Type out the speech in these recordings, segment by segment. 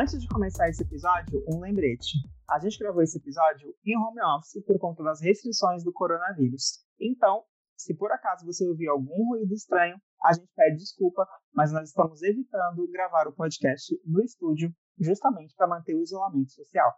Antes de começar esse episódio, um lembrete. A gente gravou esse episódio em home office por conta das restrições do coronavírus. Então, se por acaso você ouvir algum ruído estranho, a gente pede desculpa, mas nós estamos evitando gravar o podcast no estúdio justamente para manter o isolamento social.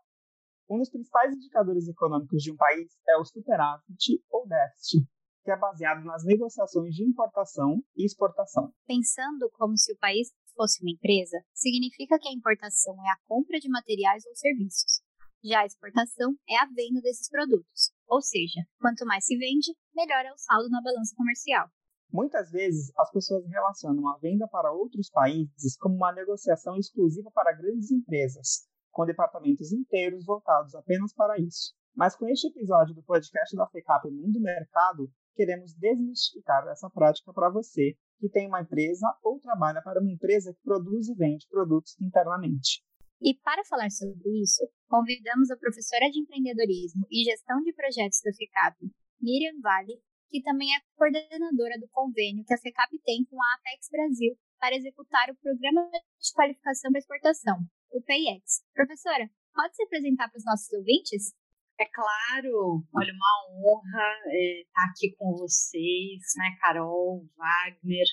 Um dos principais indicadores econômicos de um país é o superávit ou déficit, que é baseado nas negociações de importação e exportação. Pensando como se o país fosse uma empresa, significa que a importação é a compra de materiais ou serviços. Já a exportação é a venda desses produtos, ou seja, quanto mais se vende, melhor é o saldo na balança comercial. Muitas vezes, as pessoas relacionam a venda para outros países como uma negociação exclusiva para grandes empresas, com departamentos inteiros voltados apenas para isso. Mas com este episódio do podcast da FECAP Mundo Mercado, queremos desmistificar essa prática para você que tem uma empresa ou trabalha para uma empresa que produz e vende produtos internamente. E para falar sobre isso, convidamos a professora de empreendedorismo e gestão de projetos da FECAP, Miriam Vale, que também é coordenadora do convênio que a FECAP tem com a Apex Brasil para executar o Programa de Qualificação para Exportação, o PIEX. Professora, pode se apresentar para os nossos ouvintes? É claro, olha, uma honra estar aqui com vocês, né, Carol, Wagner,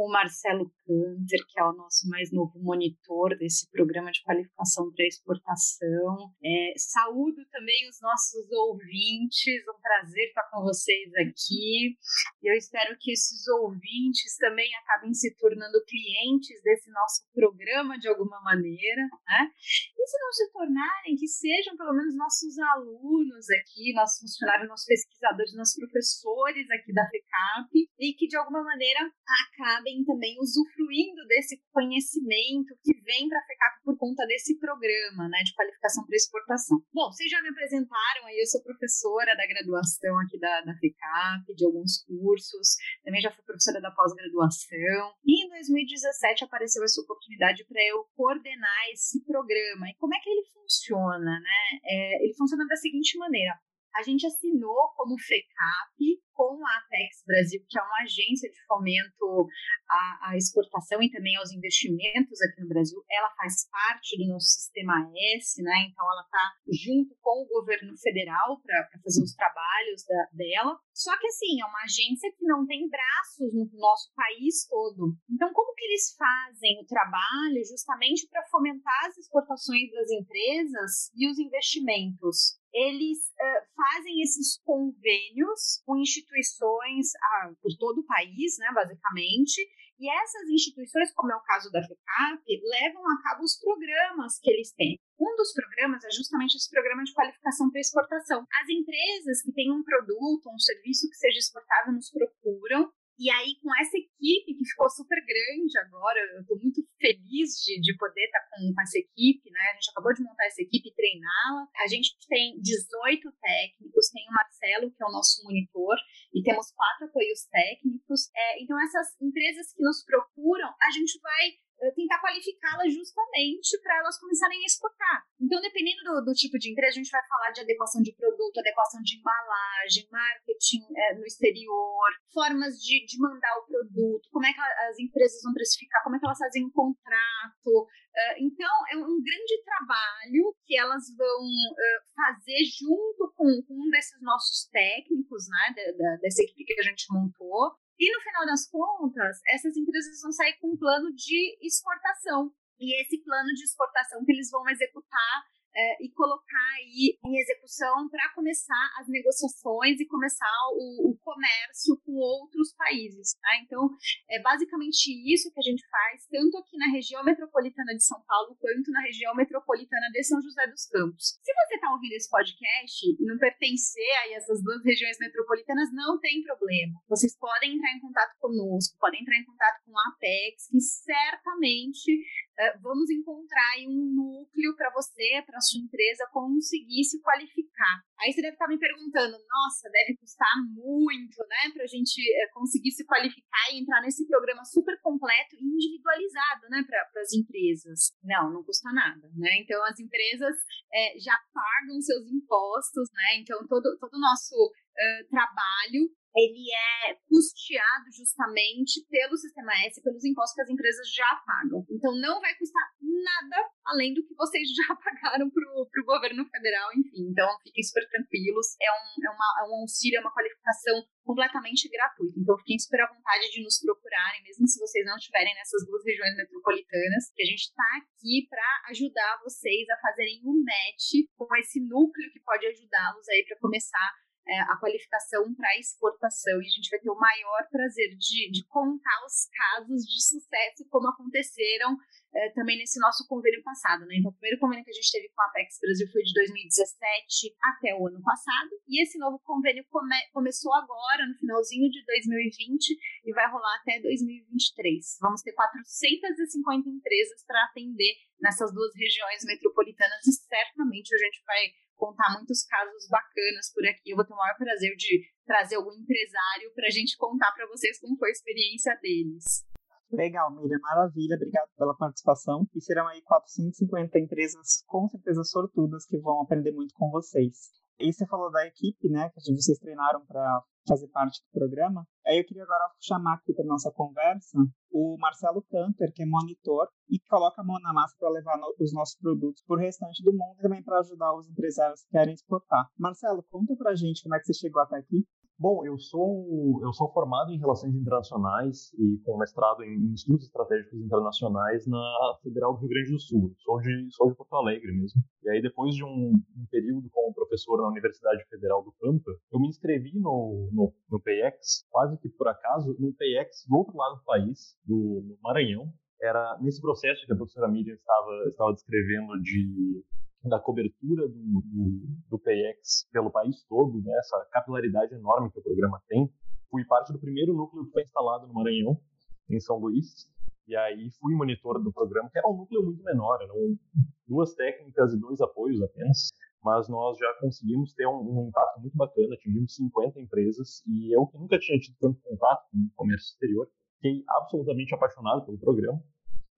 com o Marcelo Canter, que é o nosso mais novo monitor desse programa de qualificação para exportação. É, saúdo também os nossos ouvintes, um prazer estar com vocês aqui. E eu espero que esses ouvintes também acabem se tornando clientes desse nosso programa de alguma maneira, né? E se não se tornarem, que sejam pelo menos nossos alunos aqui, nossos funcionários, nossos pesquisadores, nossos professores aqui da FECAP, e que de alguma maneira acabem também usufruindo desse conhecimento que vem para a FECAP por conta desse programa né, de qualificação para exportação. Bom, vocês já me apresentaram aí, eu sou professora da graduação aqui da, da FECAP, de alguns cursos, também já fui professora da pós-graduação, e em 2017 apareceu essa oportunidade para eu coordenar esse programa. E como é que ele funciona? Né? É, ele funciona da seguinte maneira: a gente assinou como FECAP com a Apex Brasil, que é uma agência de fomento à, à, exportação e também aos investimentos aqui no Brasil. Ela faz parte do nosso sistema S, né? Então ela está junto com o governo federal para fazer os trabalhos da, dela. Só que assim, é uma agência que não tem braços no nosso país todo. Então, como que eles fazem o trabalho justamente para fomentar as exportações das empresas e os investimentos? Eles uh, fazem esses convênios com instituições ah, por todo o país, né, basicamente, e essas instituições, como é o caso da FECAP, levam a cabo os programas que eles têm. Um dos programas é justamente esse programa de qualificação para exportação. As empresas que têm um produto, um serviço que seja exportável, nos procuram e aí, com essa equipe que ficou super grande agora, eu estou muito feliz de, de poder estar tá com, com, essa equipe, né? A gente acabou de montar essa equipe e treiná-la. A gente tem 18 técnicos, tem o Marcelo, que é o nosso monitor, e temos quatro apoios técnicos. É, então, essas empresas que nos procuram, a gente vai tentar qualificá-las justamente para elas começarem a exportar. Então, dependendo do, do, tipo de empresa, a gente vai falar de adequação de produto, adequação de embalagem, marketing é, no exterior, formas de, de mandar o produto, como é que as empresas vão precificar, como é que elas fazem um contrato. Uh, então, é um grande trabalho que elas vão uh, fazer junto com, um desses nossos técnicos, né, da, da, dessa equipe que a gente montou, e no final das contas, essas empresas vão sair com um plano de exportação. E esse plano de exportação que eles vão executar é, e colocar aí em execução para começar as negociações e começar o, o comércio com outros países. Tá? Então, é basicamente isso que a gente faz, tanto aqui na região metropolitana de São Paulo, quanto na região metropolitana de São José dos Campos. Se você está ouvindo esse podcast e não pertencer a essas duas regiões metropolitanas, não tem problema. Vocês podem entrar em contato conosco, podem entrar em contato com a Apex, que certamente vamos encontrar um núcleo para você, para sua empresa conseguir se qualificar. Aí você deve estar me perguntando, nossa, deve custar muito, né, para a gente é, conseguir se qualificar e entrar nesse programa super completo e individualizado, né, para as empresas. Não, não custa nada, né? Então as empresas é, já pagam seus impostos, né? Então todo todo o nosso uh, trabalho ele é custeado justamente pelo sistema S, pelos impostos que as empresas já pagam. Então não vai custar nada além do que vocês já pagaram para o governo federal, enfim. Então fiquem super tranquilos. É um, é, uma, é um auxílio, é uma qualificação completamente gratuita. Então fiquem super à vontade de nos procurarem, mesmo se vocês não estiverem nessas duas regiões metropolitanas, que a gente está aqui para ajudar vocês a fazerem um match com esse núcleo que pode ajudá-los aí para começar é, a qualificação para exportação e a gente vai ter o maior prazer de, de contar os casos de sucesso como aconteceram é, também nesse nosso convênio passado. Né? Então, o primeiro convênio que a gente teve com a Apex Brasil foi de 2017 até o ano passado e esse novo convênio come, começou agora, no finalzinho de 2020 e vai rolar até 2023. Vamos ter 450 empresas para atender nessas duas regiões metropolitanas e certamente a gente vai contar muitos casos bacanas por aqui. Eu vou ter o maior prazer de trazer algum empresário para a gente contar para vocês como foi a experiência deles. Legal, Miriam, maravilha, obrigado pela participação. E serão aí 450 empresas, com certeza sortudas, que vão aprender muito com vocês. E você falou da equipe, né, que vocês treinaram para fazer parte do programa. Aí eu queria agora chamar aqui para nossa conversa o Marcelo Canter, que é monitor e coloca a mão na massa para levar no, os nossos produtos para o restante do mundo e também para ajudar os empresários que querem exportar. Marcelo, conta para gente como é que você chegou até aqui. Bom, eu sou eu sou formado em relações internacionais e com mestrado em estudos estratégicos internacionais na Federal do Rio Grande do Sul. Sou de sou de Porto Alegre mesmo. E aí depois de um, um período como professor na Universidade Federal do Pampa, eu me inscrevi no, no, no PX, quase que por acaso, no PX do outro lado do país, do, Maranhão. Era nesse processo que a professora Miriam estava estava descrevendo de da cobertura do, do, do PX pelo país todo, né, essa capilaridade enorme que o programa tem. Fui parte do primeiro núcleo que foi instalado no Maranhão, em São Luís, e aí fui monitor do programa, que era um núcleo muito menor, eram duas técnicas e dois apoios apenas, mas nós já conseguimos ter um, um impacto muito bacana, atingimos 50 empresas, e eu que nunca tinha tido tanto contato com o comércio exterior, fiquei absolutamente apaixonado pelo programa,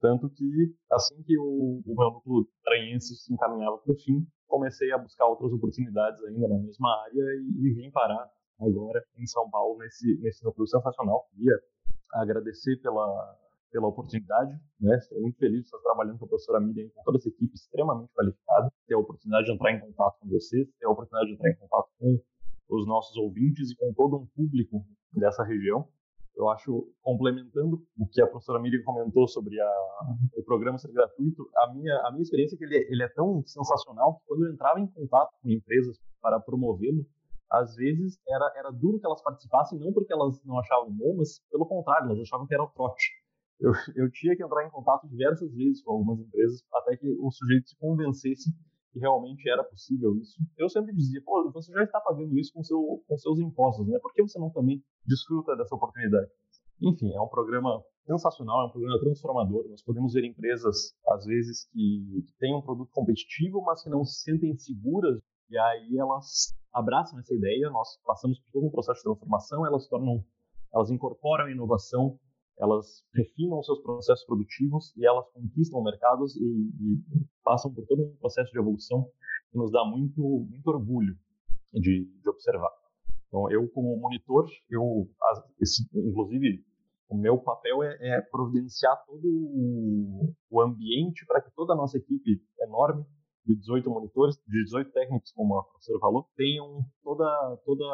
tanto que, assim que o, o meu núcleo traiense se encaminhava para o fim, comecei a buscar outras oportunidades ainda na mesma área e, e vim parar agora em São Paulo nesse, nesse núcleo sensacional. Queria agradecer pela, pela oportunidade, né? Estou muito feliz de estar trabalhando com a professora Miriam, com toda essa equipe extremamente qualificada, ter a oportunidade de entrar em contato com vocês, ter a oportunidade de entrar em contato com os nossos ouvintes e com todo um público dessa região eu acho, complementando o que a professora Miriam comentou sobre a, o programa ser gratuito, a minha, a minha experiência é que ele, ele é tão sensacional que quando eu entrava em contato com empresas para promovê-lo, às vezes era, era duro que elas participassem, não porque elas não achavam bom, mas pelo contrário, elas achavam que era o trote. Eu, eu tinha que entrar em contato diversas vezes com algumas empresas até que o sujeito se convencesse que realmente era possível isso. Eu sempre dizia, pô, você já está pagando isso com, seu, com seus impostos, né? Por que você não também desfruta dessa oportunidade? Enfim, é um programa sensacional, é um programa transformador. Nós podemos ver empresas, às vezes, que, têm um produto competitivo, mas que não se sentem seguras, e aí elas abraçam essa ideia, nós passamos por todo um processo de transformação, elas tornam, elas incorporam inovação elas refinam seus processos produtivos e elas conquistam mercados e, e, passam por todo um processo de evolução que nos dá muito, muito orgulho de, de observar. Então, eu como monitor, eu, esse, inclusive, o meu papel é, é providenciar todo o, o ambiente para que toda a nossa equipe enorme de 18 monitores, de 18 técnicos, como a professora falou, tenham toda, toda,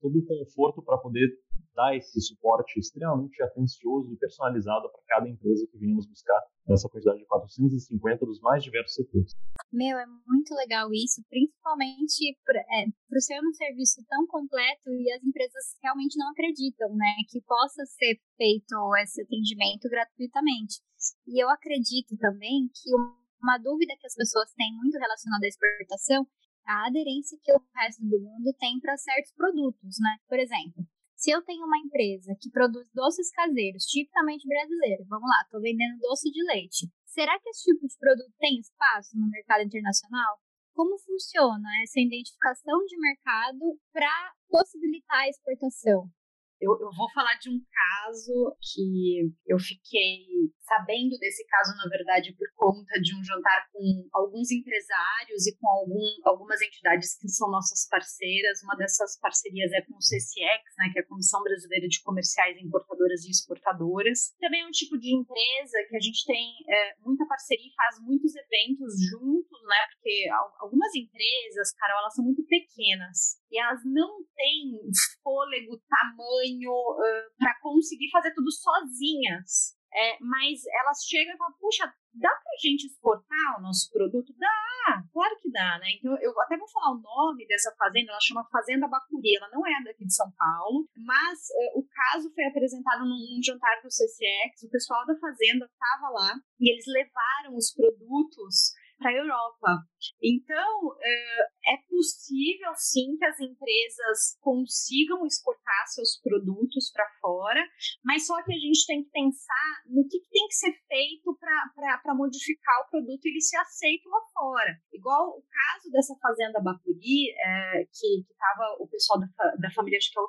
todo o conforto para poder dar esse suporte extremamente atencioso e personalizado para cada empresa que nos buscar nessa quantidade de 450 dos mais diversos setores. Meu, é muito legal isso, principalmente por, é, por ser um serviço tão completo e as empresas realmente não acreditam, né, que possa ser feito esse atendimento gratuitamente. E eu acredito também que uma dúvida que as pessoas têm muito relacionada à exportação a aderência que o resto do mundo tem para certos produtos, né? Por exemplo, se eu tenho uma empresa que produz doces caseiros, tipicamente brasileiros, vamos lá, estou vendendo doce de leite. Será que esse tipo de produto tem espaço no mercado internacional? Como funciona essa identificação de mercado para possibilitar a exportação? Eu, eu, vou falar de um caso que eu fiquei sabendo desse caso, na verdade, por conta de um jantar com alguns empresários e com algum, algumas entidades que são nossas parceiras. Uma dessas parcerias é com o CCX, né, que é a Comissão Brasileira de Comerciais, Importadoras e Exportadoras. Também é um tipo de empresa que a gente tem é, muita parceria e faz muitos eventos juntos, né, porque algumas empresas, Carol, elas são muito pequenas e elas não têm fôlego, tamanho uh, para conseguir fazer tudo sozinhas. É, mas elas chegam e falam, puxa, dá pra gente exportar o nosso produto? Dá, claro que dá, né? Então eu até vou falar o nome dessa fazenda, ela chama Fazenda Bacuri, ela não é daqui de São Paulo, mas o caso foi apresentado num, num jantar do CCX, o pessoal da fazenda estava lá e eles levaram os produtos para a Europa. Então, é possível sim que as empresas consigam exportar seus produtos para fora, mas só que a gente tem que pensar no que, tem que ser feito para modificar o produto e ele ser aceito lá fora. Igual o caso dessa fazenda Bacuri, é, que estava o pessoal da, da família, acho que é o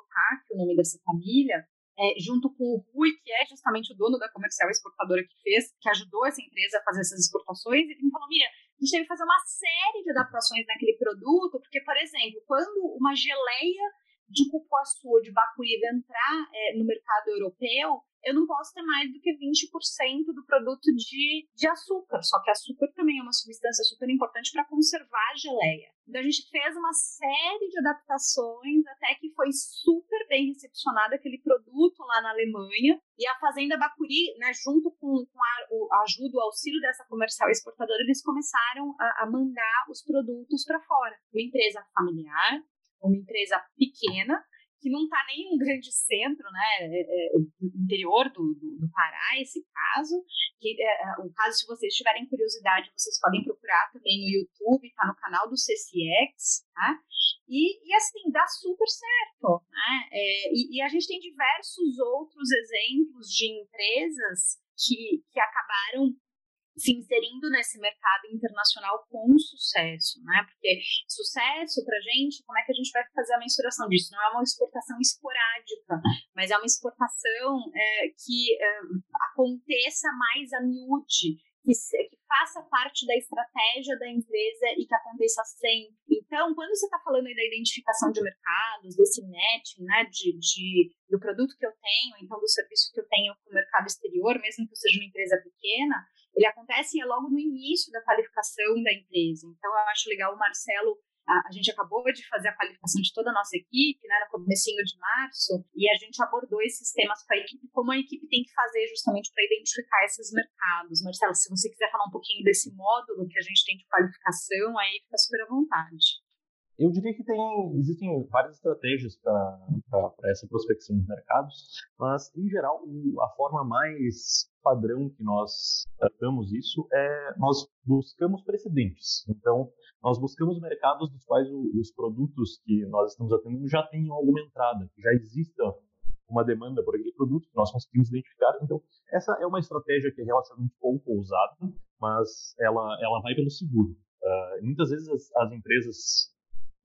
o nome dessa família, é, junto com o Rui, que é justamente o dono da comercial exportadora que fez, que ajudou essa empresa a fazer essas exportações, ele me falou: Mira, a gente teve que fazer uma série de adaptações naquele produto, porque, por exemplo, quando uma geleia de cupuaçu de Bacuriva entrar é, no mercado europeu, eu não posso ter mais do que 20% do produto de, de açúcar. Só que açúcar também é uma substância super importante para conservar a geleia. Então a gente fez uma série de adaptações até que foi super bem recepcionado aquele produto lá na Alemanha. E a Fazenda Bacuri, né, junto com, com a, a, ajuda, o auxílio dessa comercial exportadora, eles começaram a, a mandar os produtos para fora. Uma empresa familiar, uma empresa pequena, que não está nem em um grande centro, né, é, é, interior do, do, do, Pará, esse caso, que é, é, o caso, se vocês tiverem curiosidade, vocês podem procurar também no YouTube, está no canal do CCX, tá? E, e assim, dá super certo, né, é, e, e a gente tem diversos outros exemplos de empresas que, que acabaram se inserindo nesse mercado internacional com sucesso, né? Porque sucesso para gente, como é que a gente vai fazer a mensuração disso? Não é uma exportação esporádica, mas é uma exportação é, que é, aconteça mais a miúde, que, que, faça parte da estratégia da empresa e que aconteça sempre. Então, quando você está falando aí da identificação de mercados, desse matching, né, de, de, do produto que eu tenho, então do serviço que eu tenho com o mercado exterior, mesmo que eu seja uma empresa pequena, ele acontece logo no início da qualificação da empresa. Então, eu acho legal o Marcelo a, a, gente acabou de fazer a qualificação de toda a nossa equipe, né, no comecinho de março, e a gente abordou esses temas com a equipe, como a equipe tem que fazer justamente para identificar esses mercados. Marcelo, se você quiser falar um pouquinho desse módulo que a gente tem de qualificação, aí fica super à vontade. Eu diria que tem, existem várias estratégias para essa prospecção de mercados, mas, em geral, a forma mais padrão que nós tratamos isso é nós buscamos precedentes. Então, nós buscamos mercados dos quais os produtos que nós estamos atendendo já tenham alguma entrada, que já exista uma demanda por aquele produto que nós conseguimos identificar. Então, essa é uma estratégia que é relativamente pouco ousada, mas ela, ela vai pelo seguro. Uh, muitas vezes as, as empresas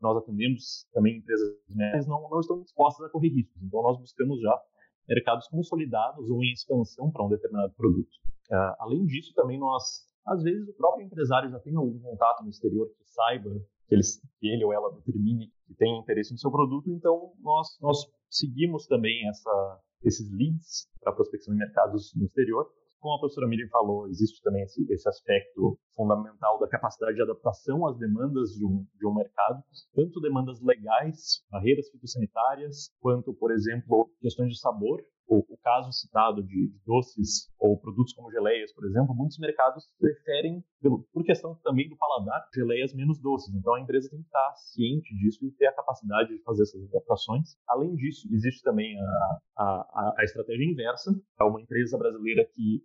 nós atendemos também empresas médias não, não estão dispostas a correr riscos. Então, nós buscamos já mercados consolidados ou em expansão para um determinado produto. Uh, além disso, também nós, às vezes, o próprio empresário já tem algum contato no exterior que saiba que ele, que ele ou ela determine que tem interesse no seu produto, então nós, nós seguimos também essa, esses leads para prospecção de mercados no exterior como a professora Miriam falou, existe também esse, esse, aspecto fundamental da capacidade de adaptação às demandas de um, de um mercado, tanto demandas legais, barreiras fitossanitárias, quanto, por exemplo, questões de sabor o, o caso citado de, de, doces ou produtos como geleias, por exemplo, muitos mercados preferem, pelo, por questão também do paladar, geleias menos doces. Então a empresa tem que estar ciente disso e ter a capacidade de fazer essas adaptações. Além disso, existe também a, a, a estratégia inversa. É uma empresa brasileira que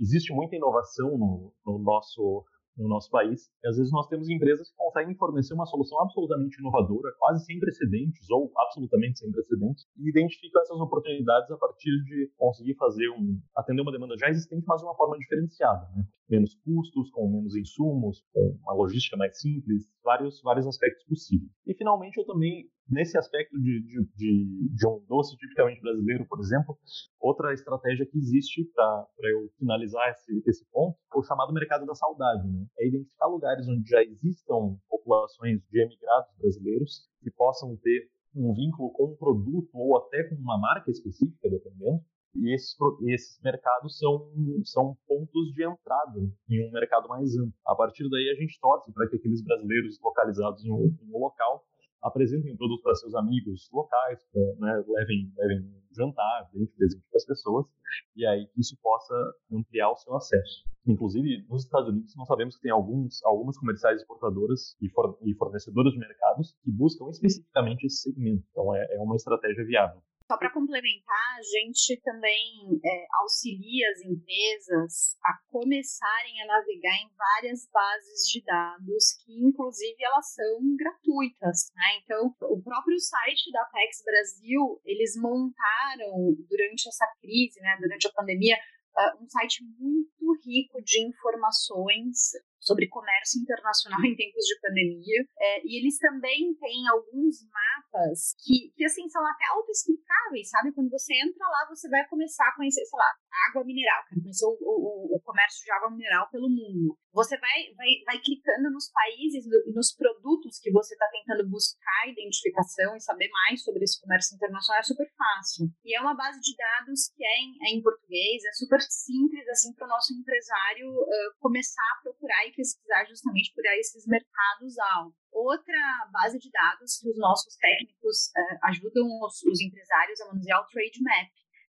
existe muita inovação no, no nosso no nosso país. E às vezes nós temos empresas que conseguem fornecer uma solução absolutamente inovadora, quase sem precedentes ou absolutamente sem precedentes, e identificam essas oportunidades a partir de conseguir fazer um atender uma demanda já existente, mas de uma forma diferenciada. Né? Menos custos, com menos insumos, com uma logística mais simples, vários, vários aspectos possíveis. E, finalmente, eu também, nesse aspecto de, de, de, de um doce tipicamente brasileiro, por exemplo, outra estratégia que existe para eu finalizar esse, esse ponto é o chamado mercado da saudade. Né? É identificar lugares onde já existam populações de emigrados brasileiros que possam ter um vínculo com um produto ou até com uma marca específica, dependendo, e esses, esses mercados são, são pontos de entrada em um mercado mais amplo. A partir daí, a gente torce para que aqueles brasileiros localizados em um, em um local apresentem um produto para seus amigos locais, pra, né, levem, levem jantar, deem presente para as pessoas, e aí que isso possa ampliar o seu acesso. Inclusive, nos Estados Unidos, nós sabemos que tem alguns, algumas comerciais exportadoras e, e fornecedoras de mercados que buscam especificamente esse segmento. Então, é, é uma estratégia viável. Só para complementar, a gente também é, auxilia as empresas a começarem a navegar em várias bases de dados, que inclusive elas são gratuitas. Né? Então, o próprio site da Apex Brasil, eles montaram durante essa crise, né, durante a pandemia, uh, um site muito rico de informações sobre comércio internacional em tempos de pandemia. É, e eles também têm alguns mapas que, que assim, são até autoexplicáveis, sabe? Quando você entra lá, você vai começar a conhecer, sei lá, água mineral, quero conhecer o, o, o comércio de água mineral pelo mundo. Você vai, vai, vai clicando nos países e nos produtos que você está tentando buscar identificação e saber mais sobre esse comércio internacional, é super fácil. E é uma base de dados que é em, é em português, é super simples, assim, para o nosso empresário uh, começar a procurar e pesquisar justamente por esses mercados altos. Outra base de dados que os nossos técnicos uh, ajudam os, os, empresários a manusear é o Trade Map.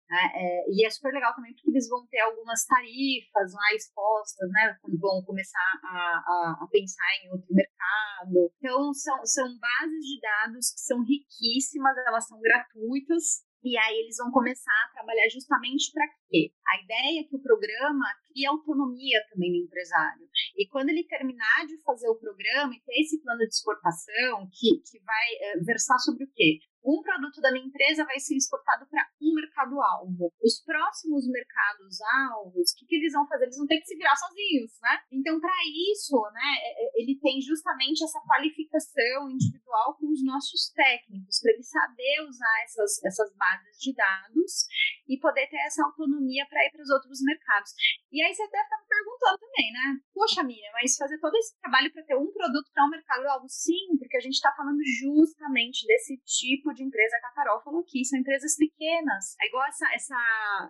Né? É, e é super legal também porque eles vão ter algumas tarifas lá expostas, né, quando vão começar a, a, a pensar em outro mercado. Então, são, são bases de dados que são riquíssimas, elas são gratuitas, e aí eles vão começar a trabalhar justamente para quê? A ideia é que o programa cria autonomia também no empresário. E quando ele terminar de fazer o programa e ter esse plano de exportação que, que vai é, versar sobre o quê? um produto da minha empresa vai ser exportado para um mercado-alvo. Os próximos mercados-alvos, o que, que, eles vão fazer? Eles vão ter que se virar sozinhos, né? Então, para isso, né, é, é, ele tem justamente essa qualificação individual com os nossos técnicos, para ele saber usar essas, essas bases de dados e poder ter essa autonomia para ir para os outros mercados. E aí você deve estar me perguntando também, né? Poxa, Miriam, mas fazer todo esse trabalho para ter um produto para um mercado-alvo? Sim, porque a gente está falando justamente desse tipo de empresa que a Carol falou aqui, são empresas pequenas. É igual essa, essa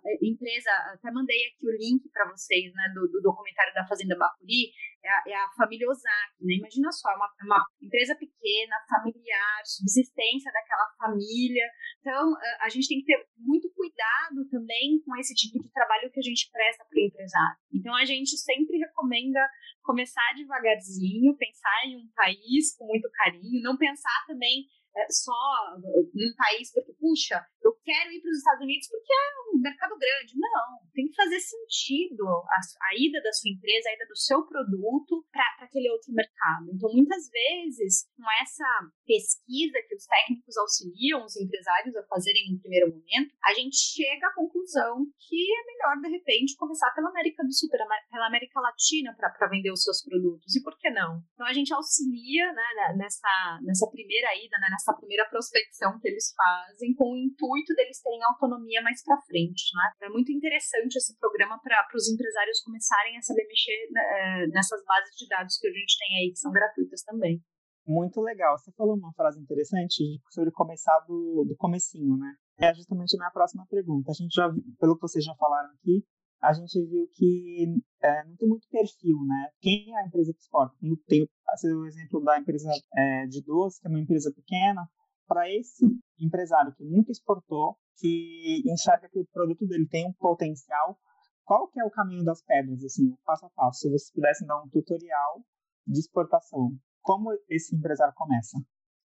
é, empresa, até mandei aqui o link para vocês, né, do, do, documentário da Fazenda Bacuri, é a, é a família Ozaki, né? Imagina só, é uma, é uma empresa pequena, familiar, subsistência daquela família. Então, a gente tem que ter muito cuidado também com esse tipo de trabalho que a gente presta para o empresário. Então, a gente sempre recomenda começar devagarzinho, pensar em um país com muito carinho, não pensar também é, só num país porque, puxa, eu quero ir para os Estados Unidos porque é um mercado grande. Não, tem que fazer sentido a, a ida da sua empresa, a ida do seu produto para aquele outro mercado. Então, muitas vezes, com essa pesquisa que os técnicos auxiliam os empresários a fazerem no primeiro momento, a gente chega à conclusão que é melhor, de repente, começar pela América do Sul, pela América Latina para vender os seus produtos. E por que não? Então, a gente auxilia né, nessa, nessa primeira ida, né, essa primeira prospecção que eles fazem com o intuito deles terem autonomia mais para frente, né? É muito interessante esse programa para os empresários começarem a saber mexer né, nessas bases de dados que a gente tem aí que são gratuitas também. Muito legal. Você falou uma frase interessante sobre começar do, do comecinho, né? É justamente a minha próxima pergunta. A gente já, pelo que vocês já falaram aqui, a gente viu que é, não tem muito perfil, né? Quem é a empresa que exporta? Tem, tem o exemplo da empresa é, de doce, que é uma empresa pequena. Para esse empresário que nunca exportou, que enxerga que o produto dele tem um potencial, qual que é o caminho das pedras, assim, o passo a passo? Se vocês pudessem dar um tutorial de exportação, como esse empresário começa?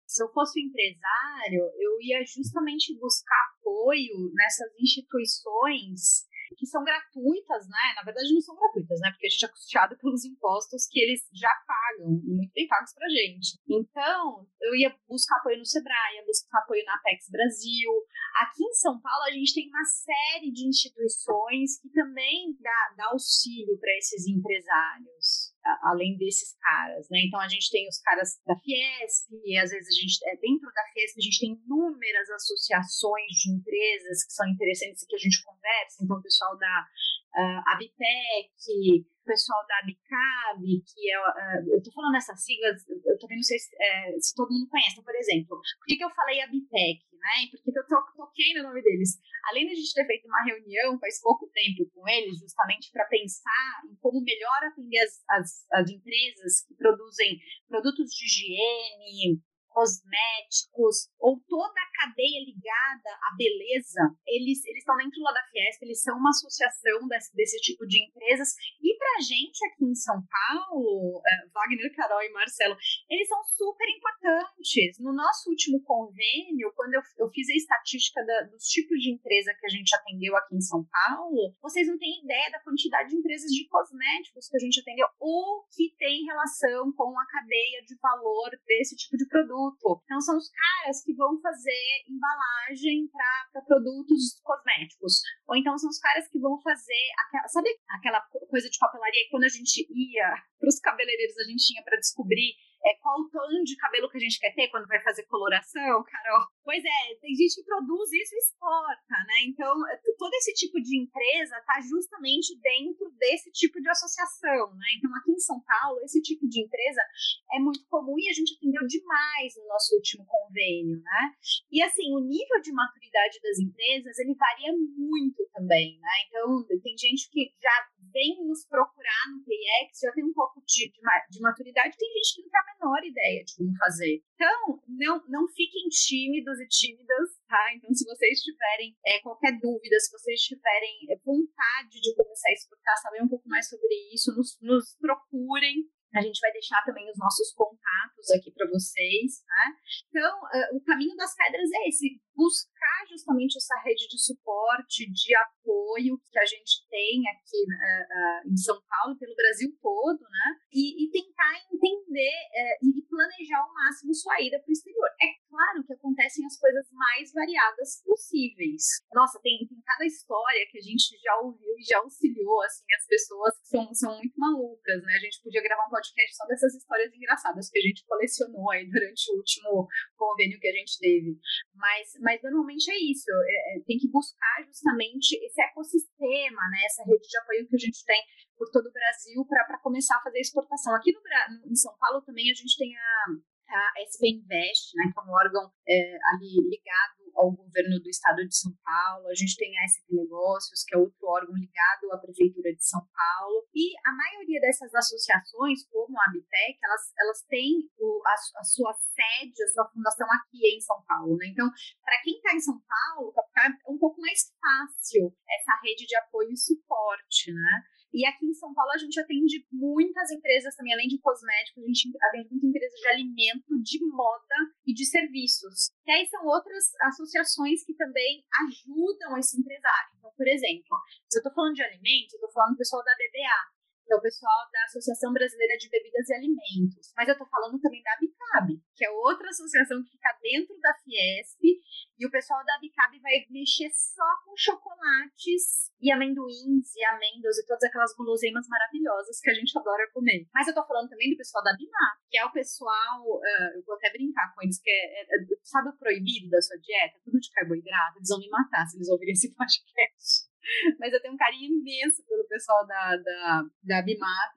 Se eu fosse um empresário, eu ia justamente buscar apoio nessas instituições que são gratuitas, né? Na verdade, não são gratuitas, né? Porque a gente é custeado pelos impostos que eles já pagam, e muito bem pagos pra gente. Então, eu ia buscar apoio no Sebrae, ia buscar apoio na Apex Brasil. Aqui em São Paulo, a gente tem uma série de instituições que também dá, dá auxílio para esses empresários além desses caras, né? Então a gente tem os caras da Fiesp, e às vezes a gente é, dentro da Fiesp a gente tem inúmeras associações de empresas que são interessantes e que a gente conversa. Então o pessoal da uh, Abipec, o pessoal da Abicab, que é. Uh, eu estou falando essas siglas, eu também não sei se, é, se, todo mundo conhece. Então, por exemplo, por que, que eu falei Abipec, né? E por que eu to, toquei no nome deles? Além de a gente ter feito uma reunião faz pouco tempo com eles, justamente para pensar em como melhor atender as, as, as empresas que produzem produtos de higiene, cosméticos ou toda a cadeia ligada à beleza, eles eles estão dentro lá da Fiesta, eles são uma associação desse, desse tipo de empresas. E para gente aqui em São Paulo, uh, Wagner, Carol e Marcelo, eles são super importantes. No nosso último convênio, quando eu, eu fiz a estatística da, dos tipos de empresa que a gente atendeu aqui em São Paulo, vocês não têm ideia da quantidade de empresas de cosméticos que a gente atendeu ou que tem relação com a cadeia de valor desse tipo de produto produto. Então, são os caras que vão fazer embalagem para produtos cosméticos. Ou então, são os caras que vão fazer aquela, sabe aquela coisa de papelaria que quando a gente ia para os cabeleireiros, a gente tinha para descobrir é, qual o tom de cabelo que a gente quer ter quando vai fazer coloração, Carol? Pois é, tem gente que produz isso e exporta, né? Então, é, todo esse tipo de empresa está justamente dentro desse tipo de associação, né? Então, aqui em São Paulo, esse tipo de empresa é muito comum e a gente atendeu demais no nosso último convênio, né? E assim, o nível de maturidade das empresas, ele varia muito também, né? Então, tem gente que já vem nos procurar no PX, já tem um pouco de, de, de maturidade, tem gente que não tem a menor ideia de como fazer. Então, não, não fiquem tímidos e tímidas, tá? Então, se vocês tiverem é, qualquer dúvida, se vocês tiverem é, vontade de começar a exportar, saber um pouco mais sobre isso, nos, nos procurem. A gente vai deixar também os nossos contatos aqui para vocês, tá? Então, uh, o caminho das pedras é esse: buscar justamente essa rede de suporte, de apoio que a gente tem aqui uh, uh, em São Paulo, pelo Brasil todo, né? E, e tentar entender uh, e planejar ao máximo sua ida para o exterior. É claro que acontecem as coisas mais variadas possíveis. Nossa, tem, tem cada história que a gente já ouviu e já auxiliou, assim, as pessoas que são, são muito malucas, né? A gente podia gravar um podcast só dessas histórias engraçadas que a gente colecionou aí durante o último convênio que a gente teve. Mas mas normalmente é isso, é, é, tem que buscar justamente esse ecossistema, né, essa rede de apoio que a gente tem por todo o Brasil para começar a fazer exportação. Aqui no, em São Paulo também a gente tem a, a SP Invest, né, que é um órgão é, ali ligado ao governo do estado de São Paulo, a gente tem a SP Negócios, que é outro órgão ligado à Prefeitura de São Paulo, e a maioria dessas associações, como a Abitec, elas, elas têm o, a, a, sua sede, a sua fundação aqui em São Paulo. Né? Então, para quem está em São Paulo, é um pouco mais fácil essa rede de apoio e suporte, né? E aqui em São Paulo a gente atende muitas empresas também, além de cosméticos, a gente atende muitas empresas de alimento, de moda e de serviços. E aí são outras associações que também ajudam esse empresário. Então, por exemplo, se eu estou falando de alimentos, eu estou falando do pessoal da BBA, é o pessoal da Associação Brasileira de Bebidas e Alimentos. Mas eu estou falando também da Abicab, que é outra associação que fica dentro da Fiesp, e o pessoal da Abicab vai mexer só com chocolates e amendoins e amêndoas e todas aquelas guloseimas maravilhosas que a gente adora comer. Mas eu estou falando também do pessoal da Bimap, que é o pessoal, uh, eu vou até brincar com eles, que é, é, sabe o proibido da sua dieta? Tudo de carboidrato, eles vão me matar se eles ouvirem esse podcast. Mas eu tenho um carinho imenso pelo pessoal da, da, da Bimap,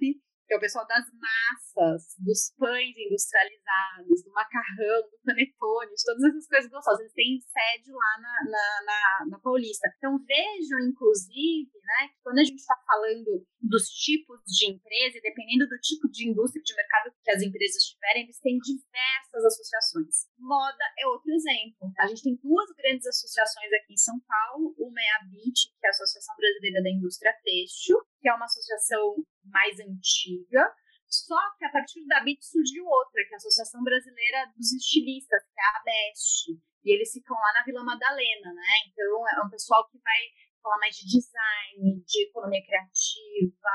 é o pessoal das massas, dos pães industrializados, do macarrão, do panetone, de todas essas coisas gostosas. Eles têm sede lá na, na, na, na Paulista. Então vejam, inclusive, né, que quando a gente está falando dos tipos de empresa, e dependendo do tipo de indústria, de mercado que as empresas tiverem, eles têm diversas associações. Moda é outro exemplo. A gente tem duas grandes associações aqui em São Paulo. Uma é a BIT, que é a Associação Brasileira da Indústria Têxtil, que é uma associação mais antiga, só que a partir da BIT surgiu outra, que é a Associação Brasileira dos Estilistas, que é a ABEST, e eles ficam lá na Vila Madalena, né? Então é um pessoal que vai falar mais de design, de economia criativa,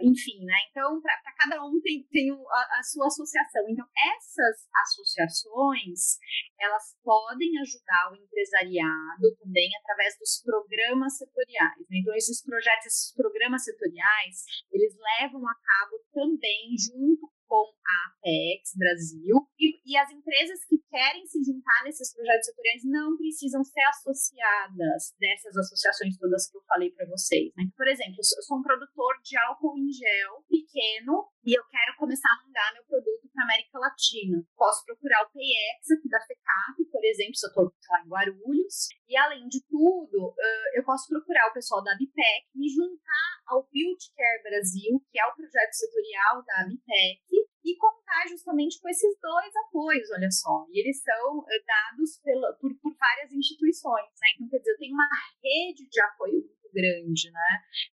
enfim, né? Então, para cada um tem, tem a, a, sua associação. Então, essas associações, elas podem ajudar o empresariado também através dos programas setoriais. Né? Então, esses projetos, esses programas setoriais, eles levam a cabo também junto com a Apex Brasil e, e, as empresas que querem se juntar nesses projetos setoriais não precisam ser associadas dessas associações todas que eu falei para vocês. Né? Por exemplo, eu sou um produtor de álcool em gel pequeno e eu quero começar a mandar meu produto para América Latina. Posso procurar o PayEx aqui da FECAP, por exemplo, se eu estou lá em Guarulhos. E além de tudo, eu posso procurar o pessoal da ABPEC, me juntar ao Build Care Brasil, que é o projeto setorial da ABPEC, e contar justamente com esses dois apoios, olha só. E eles são dados pela, por, por várias instituições, né? Então, quer dizer, eu tenho uma rede de apoio grande, né?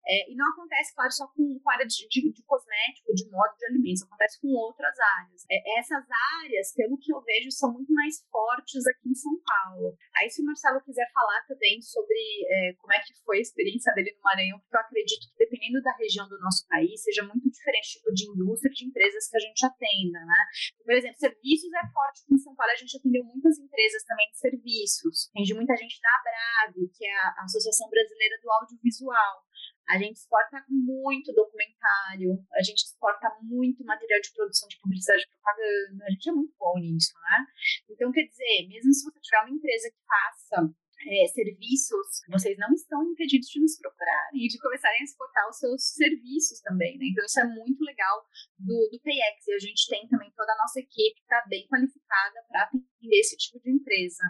É, e não acontece, claro, só com, com área de, de, de, cosmético, de moda, de alimentos, acontece com outras áreas. É, essas áreas, pelo que eu vejo, são muito mais fortes aqui em São Paulo. Aí, se o Marcelo quiser falar também sobre é, como é que foi a experiência dele no Maranhão, porque eu acredito que dependendo da região do nosso país, seja muito diferente tipo de indústria, de empresas que a gente atenda, né? Por exemplo, serviços é forte aqui em São Paulo, a gente atendeu muitas empresas também de serviços. Tem muita gente da Abrave, que é a Associação Brasileira do Áudio audiovisual. A gente exporta muito documentário, a gente exporta muito material de produção de publicidade e propaganda, a gente é muito bom nisso, né? Então, quer dizer, mesmo se você tiver uma empresa que faça é, serviços, vocês não estão impedidos de nos procurar e de começarem a exportar os seus serviços também, né? Então, isso é muito legal do, do PayEx e a gente tem também toda a nossa equipe que está bem qualificada para atender esse tipo de empresa.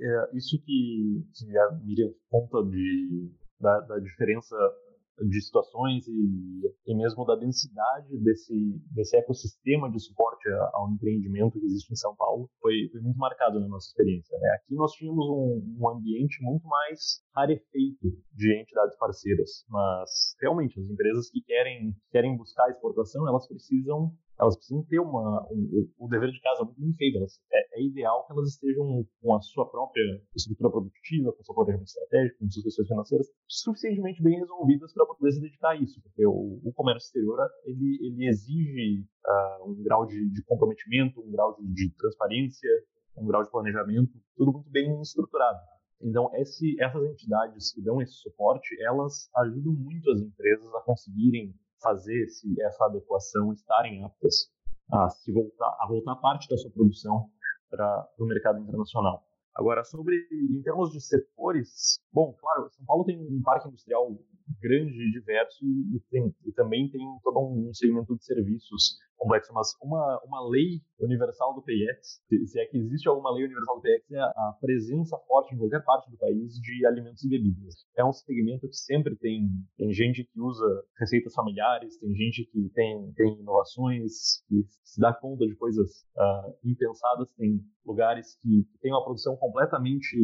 É, isso que, que a Miriam conta de da, da diferença de situações e, e mesmo da densidade desse, desse ecossistema de suporte ao empreendimento que existe em São Paulo foi, foi muito marcado na nossa experiência. Né? Aqui nós tínhamos um, um ambiente muito mais rarefeito de entidades parceiras, mas realmente as empresas que querem, querem buscar exportação, elas precisam elas precisam ter uma, um, o dever de casa muito bem feito. Elas, é, é, ideal que elas estejam com a sua própria estrutura produtiva, com o seu planejamento estratégico, com suas questões financeiras, suficientemente bem resolvidas para poder se dedicar a isso. Porque o, o comércio exterior ele, ele exige uh, um grau de, de, comprometimento, um grau de, de, transparência, um grau de planejamento, tudo muito bem estruturado. Então, esse, essas entidades que dão esse suporte, elas ajudam muito as empresas a conseguirem fazer esse, essa adequação, estarem aptas a se voltar, a voltar parte da sua produção para o mercado internacional. Agora, sobre em termos de setores, bom, claro, São Paulo tem um parque industrial grande e diverso e, tem, e também tem todo um segmento de serviços complexo, mas uma, uma lei universal do PIEX, se é que existe alguma lei universal do PIEX, é a, presença forte em qualquer parte do país de alimentos e bebidas. É um segmento que sempre tem, tem gente que usa receitas familiares, tem gente que tem, tem inovações, que se dá conta de coisas uh, impensadas, tem lugares que, que têm uma produção completamente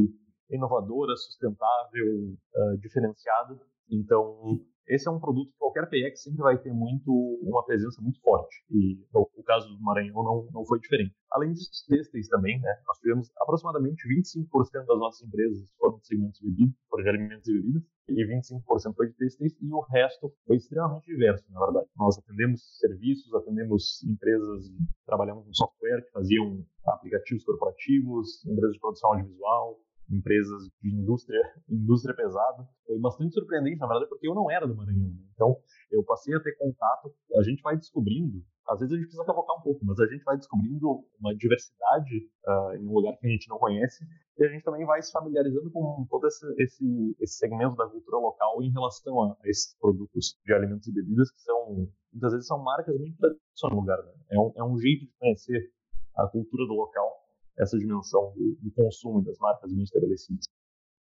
inovadora, sustentável, uh, diferenciada. Então, esse é um produto que qualquer PX sempre vai ter muito uma presença muito forte. E no, o caso do Maranhão não, não foi diferente. Além disso, têxteis também, né? Nós tivemos aproximadamente 25% das nossas empresas foram de segmentos bebidas, de alimentos e bebidas, e 25% foi de têxteis, e o resto foi extremamente diverso, na verdade. Nós atendemos serviços, atendemos empresas, trabalhamos com software que faziam aplicativos corporativos, empresas de produção audiovisual, empresas de indústria, indústria pesada. Foi bastante surpreendente, na verdade, porque eu não era do Maranhão. Né? Então, eu passei a ter contato, a gente vai descobrindo, às vezes a gente precisa cavocar um pouco, mas a gente vai descobrindo uma diversidade uh, em um lugar que a gente não conhece, e a gente também vai se familiarizando com todo esse, esse, esse segmento da cultura local em relação a, a, esses produtos de alimentos e bebidas, que são, muitas vezes, são marcas muito tradicionais no lugar. Né? É, um, é um jeito de conhecer a cultura do local essa dimensão do, do consumo das marcas bem estabelecidas.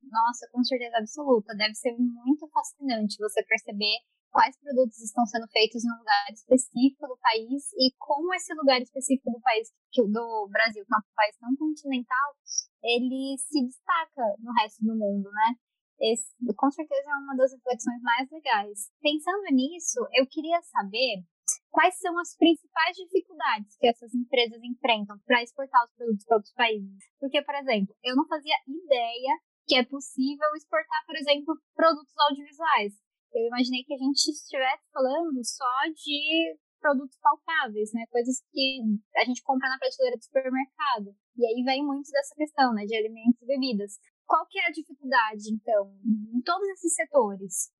Nossa, com certeza absoluta. Deve ser muito fascinante você perceber quais produtos estão sendo feitos em um lugar específico do país e como esse lugar específico do país, do Brasil, que é um país tão continental, ele se destaca no resto do mundo, né? Esse, com certeza é uma das reflexões mais legais. Pensando nisso, eu queria saber quais são as principais dificuldades que essas empresas enfrentam para exportar os produtos para outros países. Porque, por exemplo, eu não fazia ideia que é possível exportar, por exemplo, produtos audiovisuais. Eu imaginei que a gente estivesse falando só de produtos palpáveis, né? Coisas que a gente compra na prateleira do supermercado. E aí vem muito dessa questão, né, de alimentos e bebidas. Qual que é a dificuldade, então, em todos esses setores?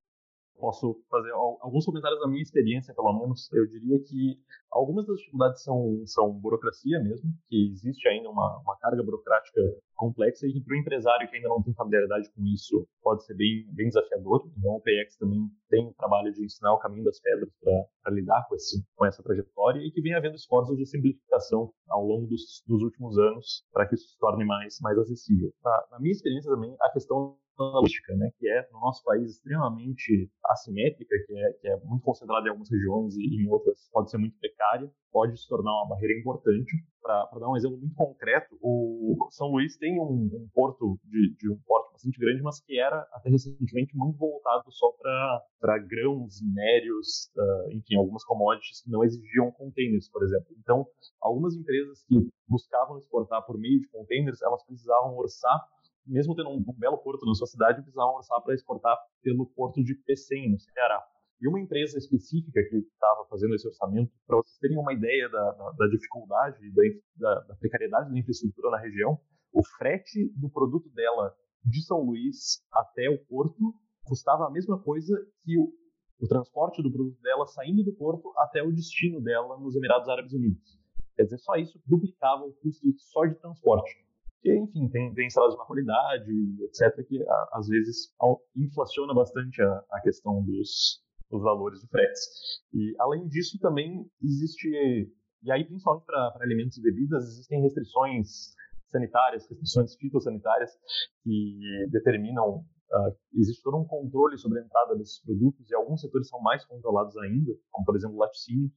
Posso fazer alguns comentários da minha experiência, pelo menos. Eu diria que algumas das dificuldades são, são burocracia mesmo, que existe ainda uma, uma carga burocrática complexa e que para o empresário que ainda não tem familiaridade com isso pode ser bem, bem desafiador. Então, o PX também tem o trabalho de ensinar o caminho das pedras para lidar com, esse, com essa trajetória e que vem havendo esforços de simplificação ao longo dos, dos últimos anos para que isso se torne mais, mais acessível. Na, na minha experiência também, a questão logística, né, que é no nosso país extremamente assimétrica, que é, que é muito concentrada em algumas regiões e em outras pode ser muito precária, pode se tornar uma barreira importante. Para dar um exemplo muito concreto, o São Luís tem um, um porto de, de, um porto bastante grande, mas que era até recentemente muito voltado só para grãos, minérios, uh, enfim, algumas commodities que não exigiam containers, por exemplo. Então, algumas empresas que buscavam exportar por meio de containers, elas precisavam orçar mesmo tendo um, um, belo porto na sua cidade, precisavam orçar para exportar pelo porto de Pecém, no Ceará. E uma empresa específica que estava fazendo esse orçamento, para vocês terem uma ideia da, da, da dificuldade, da, da, precariedade da infraestrutura na região, o frete do produto dela de São Luís até o porto custava a mesma coisa que o, o transporte do produto dela saindo do porto até o destino dela nos Emirados Árabes Unidos. Quer dizer, só isso duplicava o custo só de transporte. Porque, enfim, tem, tem estradas de má qualidade, etc., que a, às vezes inflaciona bastante a, a questão dos, dos valores do frete. E, além disso, também existe, e aí principalmente para alimentos e bebidas, existem restrições sanitárias, restrições fitossanitárias que determinam Uh, existe todo um controle sobre a entrada desses produtos e alguns setores são mais controlados ainda, como por exemplo laticínios,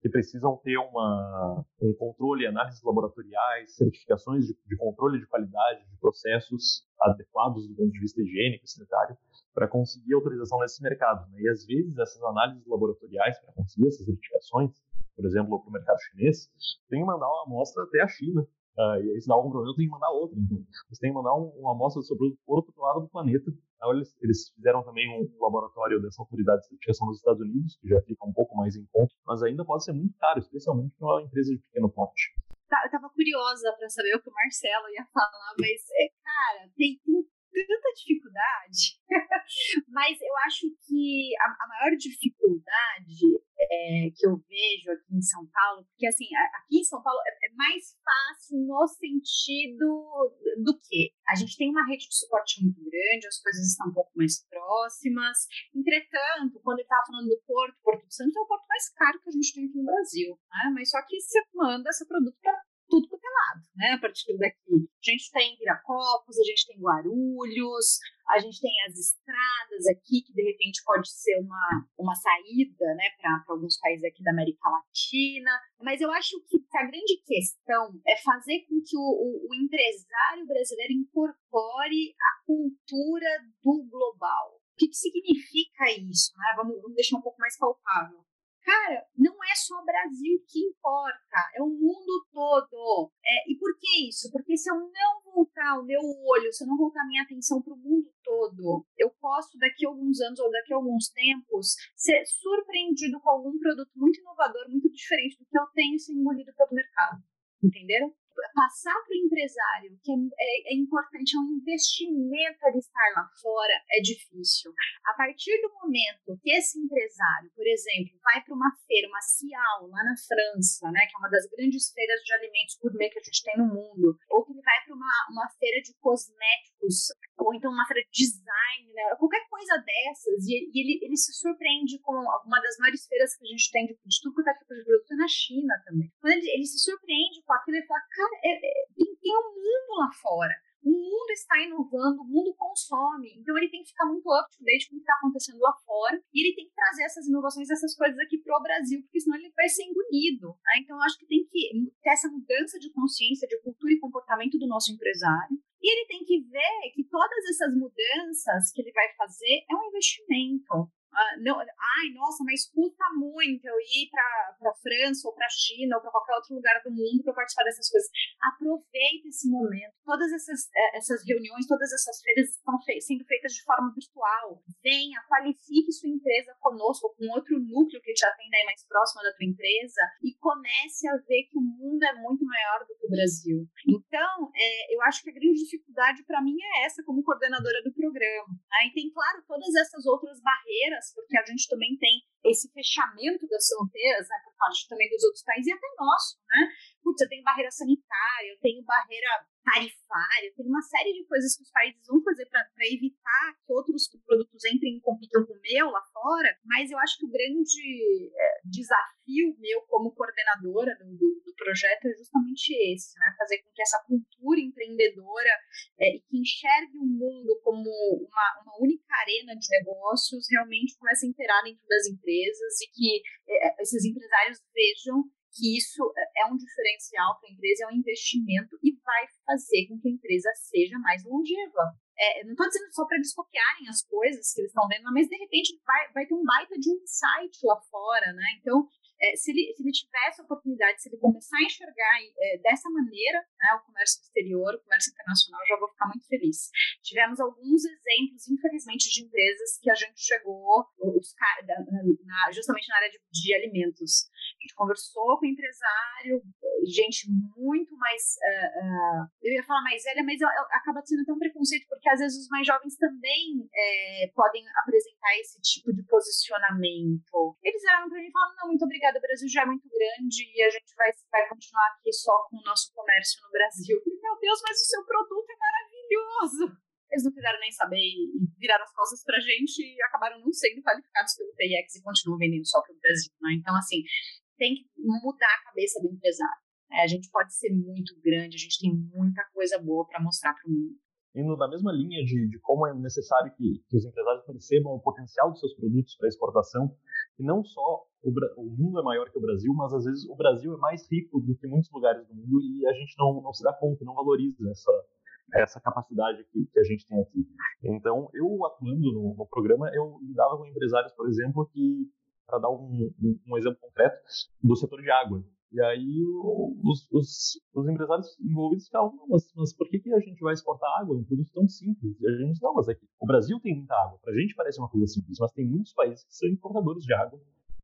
que precisam ter uma, um controle, análises laboratoriais, certificações de, de, controle de qualidade de processos adequados do ponto de vista higiênico e sanitário para conseguir autorização nesse mercado. Né? E às vezes essas análises laboratoriais para conseguir essas certificações, por exemplo, para o mercado chinês, tem que mandar uma amostra até a China Uh, e se dá algum problema, tenho que mandar outra. Então, você tem que mandar um, uma amostra do seu produto para outro lado do planeta. Então, eles, eles fizeram também um laboratório dessa autoridade de certificação nos Estados Unidos, que já fica um pouco mais em conta, mas ainda pode ser muito caro, especialmente para uma empresa de pequeno porte. Tá, eu tava curiosa para saber o que o Marcelo ia falar, mas, é, cara, tem, tem tanta dificuldade, mas eu acho que a, a maior dificuldade é, que eu vejo aqui em São Paulo, porque assim, aqui em São Paulo é, é mais fácil no sentido do que a gente tem uma rede de suporte muito grande, as coisas estão um pouco mais próximas. Entretanto, quando ele estava falando do Porto, Porto de Santos é o porto mais caro que a gente tem aqui no Brasil, né? mas só que você manda esse produto para tudo quanto é lado, né? A partir daqui. A gente tem Viracopos, a gente tem Guarulhos, a gente tem as estradas aqui, que de repente pode ser uma, uma saída, né, para alguns países aqui da América Latina. Mas eu acho que a grande questão é fazer com que o, o, o empresário brasileiro incorpore a cultura do global. O que, que significa isso? Né? Vamos, vamos deixar um pouco mais palpável. Cara, não é só o Brasil que importa, é o mundo todo. É, e por que isso? Porque se eu não voltar o meu olho, se eu não voltar a minha atenção para o mundo todo, eu posso, daqui a alguns anos ou daqui a alguns tempos, ser surpreendido com algum produto muito inovador, muito diferente do que eu tenho sido engolido pelo mercado. Entenderam? Passar para o empresário que é, é, é, importante, é um investimento ele estar lá fora, é difícil. A partir do momento que esse empresário, por exemplo, vai para uma feira, uma Cial, lá na França, né, que é uma das grandes feiras de alimentos gourmet que a gente tem no mundo, ou que ele vai para uma, uma feira de cosméticos, ou então uma feira de design, né, qualquer coisa dessas, e, e ele, ele se surpreende com uma das maiores feiras que a gente tem de, de tudo que é tipo de produto na China também. Quando ele, ele se surpreende com aquilo, ele fala, cara, é, é, tem, tem um mundo lá fora. O mundo está inovando, o mundo consome. Então ele tem que ficar muito up to date com o que está acontecendo lá fora. E ele tem que trazer essas inovações, essas coisas aqui para o Brasil, porque senão ele vai ser engolido. Né? Então eu acho que tem que ter essa mudança de consciência, de cultura e comportamento do nosso empresário. E ele tem que ver que todas essas mudanças que ele vai fazer é um investimento. Ah, não, ai, nossa, mas custa muito eu ir para a França ou para a China ou para qualquer outro lugar do mundo para participar dessas coisas. Aproveite esse momento. Todas essas, eh, essas reuniões, todas essas feiras estão sendo feitas de forma virtual. Venha, qualifique sua empresa conosco, com outro núcleo que te atenda aí mais próximo da tua empresa e comece a ver que o mundo é muito maior do que o Brasil. Então, é, eu acho que a grande dificuldade para mim é essa, como coordenadora do programa. Aí tem, claro, todas essas outras barreiras, porque a gente também tem esse fechamento das fronteiras, né, por parte também dos outros países e até nosso, né? Putz, eu tenho barreira sanitária, eu tenho barreira tarifária, tem uma série de coisas que os países vão fazer para evitar que outros produtos entrem e compitam com o meu lá fora, mas eu acho que o grande é, desafio meu como coordenadora do, do, do, projeto é justamente esse, né? fazer com que essa cultura empreendedora é, e que enxergue o mundo como uma, uma única arena de negócios realmente comece a interar dentro das empresas e que é, esses empresários vejam que isso é, é um diferencial para a empresa, é um investimento e vai fazer com que a empresa seja mais longeva. É, não estou dizendo só para eles copiarem as coisas que eles estão vendo, mas de repente vai, vai ter um baita de um insight lá fora, né? Então, é, se, ele, se ele tiver essa oportunidade, se ele começar a enxergar é, dessa maneira né, o comércio exterior, o comércio internacional, já vou ficar muito feliz. Tivemos alguns exemplos, infelizmente, de empresas que a gente chegou os, na, justamente na área de, de alimentos. A gente conversou com o empresário, gente muito mais. Uh, uh, eu ia falar mais velha, mas eu, eu, acaba sendo tão preconceito, porque às vezes os mais jovens também é, podem apresentar esse tipo de posicionamento. Eles vieram para mim e falaram: não, muito obrigada, o Brasil já é muito grande e a gente vai, vai continuar aqui só com o nosso comércio no Brasil. Falei, meu Deus, mas o seu produto é maravilhoso. Eles não quiseram nem saber e viraram as costas pra gente e acabaram não sendo qualificados pelo PIX e continuam vendendo só para o Brasil. Né? Então, assim, tem que mudar a cabeça do empresário. É, a gente pode ser muito grande, a gente tem muita coisa boa para mostrar para o mundo. Indo na mesma linha de, de como é necessário que, que, os empresários percebam o potencial dos seus produtos para exportação, e não só o, o, mundo é maior que o Brasil, mas às vezes o Brasil é mais rico do que muitos lugares do mundo e a gente não, não se dá conta, não valoriza essa, essa capacidade que, que, a gente tem aqui. Então, eu atuando no, no, programa, eu lidava com empresários, por exemplo, que, para dar um, um, um, exemplo concreto, do setor de água. E aí os, os, os empresários envolvidos ficavam, mas, mas por que, que a gente vai exportar água? É um produto tão simples. E a gente, não, mas aqui, o Brasil tem muita água. Para a gente parece uma coisa simples, mas tem muitos países que são importadores de água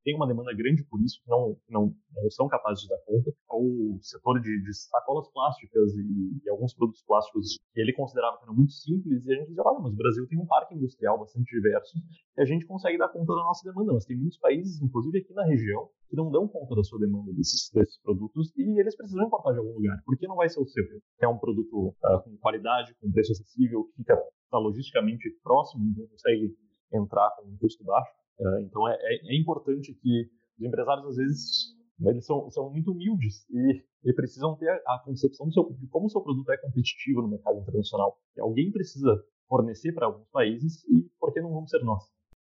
tem uma demanda grande por isso, que não, não, não são capazes de dar conta. O setor de, de sacolas plásticas e, e, alguns produtos plásticos que ele considerava que eram muito simples, e a gente dizia, olha, mas o Brasil tem um parque industrial bastante diverso e a gente consegue dar conta da nossa demanda. Mas tem muitos países, inclusive aqui na região, que não dão conta da sua demanda desses, desses produtos e eles precisam importar de algum lugar. Por que não vai ser o seu? É um produto uh, com qualidade, com preço acessível, que fica tá, logisticamente próximo, então consegue entrar com um custo baixo. É, então é, é, é, importante que os empresários às vezes eles são, são muito humildes e, e precisam ter a concepção seu, de como o seu produto é competitivo no mercado internacional. E alguém precisa fornecer para alguns países e por que não vamos ser nós?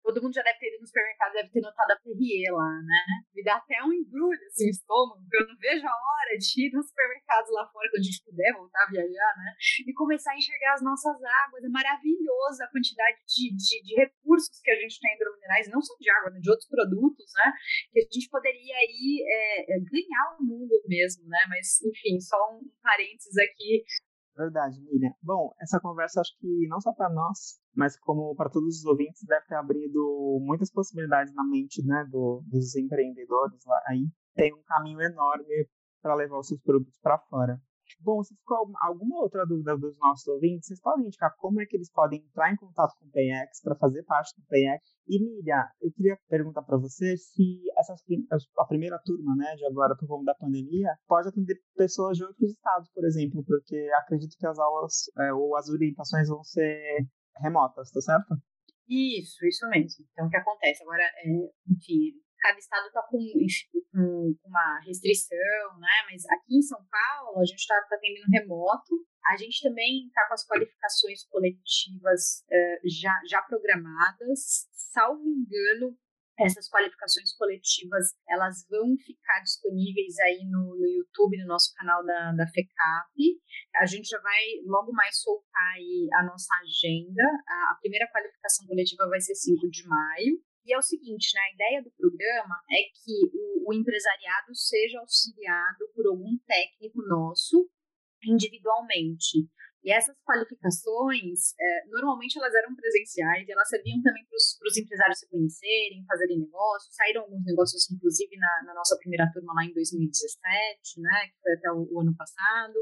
Todo mundo já deve ter ido no supermercado, deve ter notado a Perrier lá, né? Me dá até um embrulho assim no estômago, porque eu não vejo a hora de ir nos supermercados lá fora, quando a gente puder voltar a viajar, né? E começar a enxergar as nossas águas. É maravilhoso a quantidade de, de, de recursos que a gente tem hidrominerais, não só de água, mas de outros produtos, né? Que a gente poderia aí é, é, ganhar o mundo mesmo, né? Mas, enfim, só um parênteses aqui Verdade, Miriam. Bom, essa conversa acho que não só para nós, mas como para todos os ouvintes, deve ter abrido muitas possibilidades na mente né, do, dos empreendedores lá aí. Tem um caminho enorme para levar os seus produtos para fora. Bom, se ficou alguma outra dúvida dos nossos ouvintes, vocês podem indicar como é que eles podem entrar em contato com o PayEx para fazer parte do PayEx. E, Miriam, eu queria perguntar para você se essas, a primeira turma, né, de agora por conta da pandemia, pode atender pessoas de outros estados, por exemplo, porque acredito que as aulas é, ou as orientações vão ser remotas, tá certo? Isso, isso mesmo. Então, o que acontece? Agora, é, enfim, cada estado está com, com, uma restrição, né? Mas aqui em São Paulo, a gente está tá atendendo remoto. A gente também está com as qualificações coletivas uh, já, já programadas. Salvo engano, essas qualificações coletivas elas vão ficar disponíveis aí no, no YouTube, no nosso canal da, da FECAP. A gente já vai logo mais soltar aí a nossa agenda. A, a primeira qualificação coletiva vai ser 5 de maio E é o seguinte, né, a ideia do programa é que o, o empresariado seja auxiliado por algum técnico nosso individualmente. E essas qualificações, é, normalmente elas eram presenciais elas serviam também para os empresários se conhecerem, fazerem negócios. Saíram alguns negócios, inclusive, na, na, nossa primeira turma lá em 2017, né, que foi até o, o ano passado.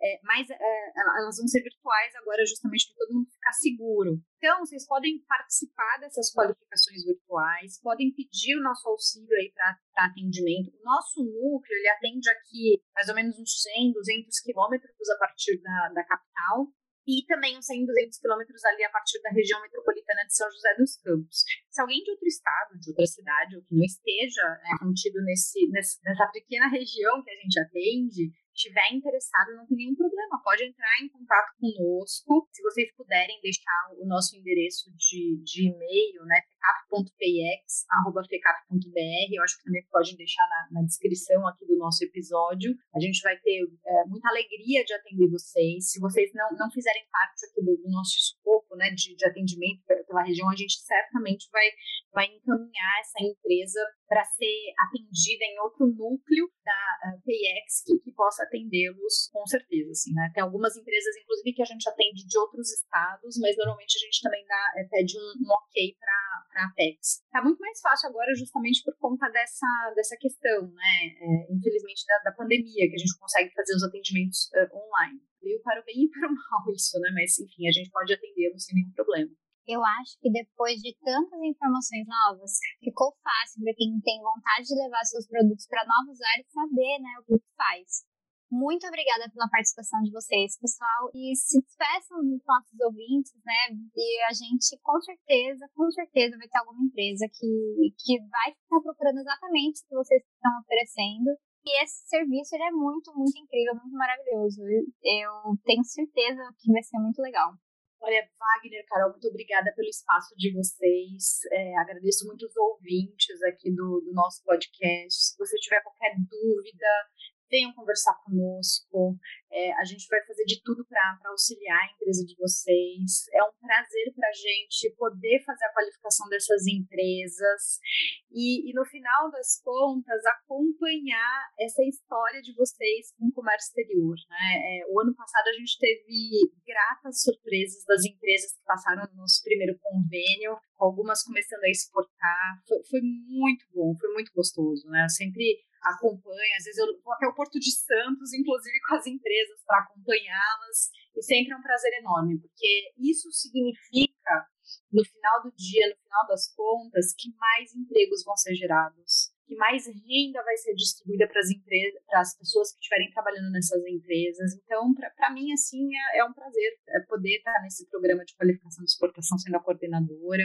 É, mas é, elas vão ser virtuais agora justamente para todo mundo ficar seguro. Então, vocês podem participar dessas qualificações virtuais, podem pedir o nosso auxílio aí para atendimento. O nosso núcleo, ele atende aqui mais ou menos uns 100, 200 quilômetros a partir da, da capital e também uns 100, 200 quilômetros ali a partir da região metropolitana de São José dos Campos. Se alguém de outro estado, de outra cidade, ou que não esteja né, contido nesse, nessa pequena região que a gente atende, estiver interessado, não tem nenhum problema. Pode entrar em contato conosco. Se vocês puderem deixar o nosso endereço de, de e-mail, né? fecap.px.fecap.br. Eu acho que também podem deixar na, na, descrição aqui do nosso episódio. A gente vai ter é, muita alegria de atender vocês. Se vocês não, não fizerem parte aqui do, do nosso escopo né, de, de atendimento pela região, a gente certamente vai, vai encaminhar essa empresa para ser atendida em outro núcleo da uh, PX que, que possa atendê-los com certeza. Assim, né? Tem algumas empresas, inclusive, que a gente atende de outros estados, mas normalmente a gente também dá, é, pede um, um ok para a Apex. Está muito mais fácil agora justamente por conta dessa, dessa questão, né? É, infelizmente, da, da, pandemia, que a gente consegue fazer os atendimentos uh, online. Veio para o bem e para o mal isso, né? Mas, enfim, a gente pode atendê-los sem nenhum problema eu acho que depois de tantas informações novas, ficou fácil para quem tem vontade de levar seus produtos para novos áreas saber né, o que faz. Muito obrigada pela participação de vocês, pessoal. E se despeçam dos nossos ouvintes, né? E a gente, com certeza, com certeza, vai ter alguma empresa que, que vai estar procurando exatamente o que vocês estão oferecendo. E esse serviço ele é muito, muito incrível, muito maravilhoso. Eu tenho certeza que vai ser muito legal. Olha, Wagner, Carol, muito obrigada pelo espaço de vocês. É, agradeço muito os ouvintes aqui do, do nosso podcast. Se você tiver qualquer dúvida, venham conversar conosco. É, a gente vai fazer de tudo para auxiliar a empresa de vocês. É um prazer para a gente poder fazer a qualificação dessas empresas e, e, no final das contas, acompanhar essa história de vocês com o comércio exterior. Né? É, o ano passado a gente teve gratas surpresas das empresas que passaram no nosso primeiro convênio, algumas começando a exportar. Foi, foi muito bom, foi muito gostoso. Né? Eu sempre acompanho, às vezes eu vou até o Porto de Santos, inclusive com as empresas, para acompanhá-las, e sempre é um prazer enorme, porque isso significa, no final do dia, no final das contas, que mais empregos vão ser gerados que mais renda vai ser distribuída para as empresas, para as pessoas que estiverem trabalhando nessas empresas. Então, para mim, assim, é, é, um prazer é poder estar nesse programa de qualificação de exportação sendo a coordenadora,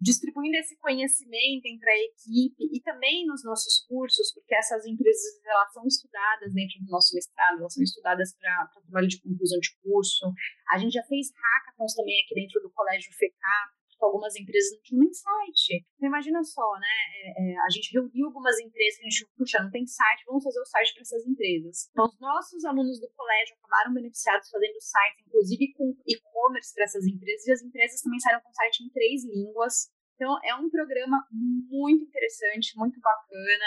distribuindo esse conhecimento entre a equipe e também nos nossos cursos, porque essas empresas elas são estudadas dentro do nosso mestrado, elas são estudadas para trabalho de conclusão de curso. A gente já fez hackathons também aqui dentro do Colégio FECAP, algumas empresas não tinham nem site. Então, imagina só, né? É, é, a gente reuniu algumas empresas que a gente, puxa, não tem site, vamos fazer o site para essas empresas. Então, os nossos alunos do colégio acabaram beneficiados fazendo sites, inclusive com e-commerce para essas empresas, e as empresas também saíram com site em três línguas. Então, é um programa muito interessante, muito bacana.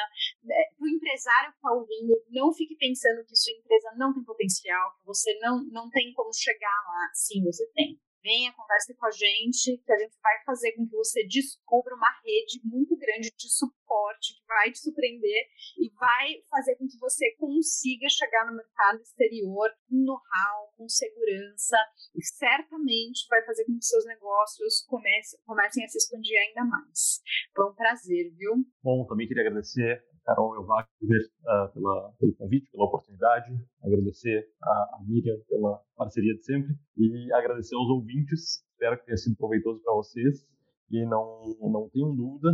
É, para o empresário que está ouvindo, não fique pensando que sua empresa não tem potencial, que você não, não tem como chegar lá. Sim, você tem venha, converse com a gente, que a gente vai fazer com que você descubra uma rede muito grande de suporte que vai te surpreender e vai fazer com que você consiga chegar no mercado exterior com know-how, com segurança e certamente vai fazer com que seus negócios comecem, comecem a se expandir ainda mais. Foi um prazer, viu? Bom, também queria agradecer Carol e o Wagner uh, pela, pelo convite, pela oportunidade, agradecer a, a Miriam pela parceria de sempre e agradecer aos ouvintes. Espero que tenha sido proveitoso para vocês e não, não tenham dúvida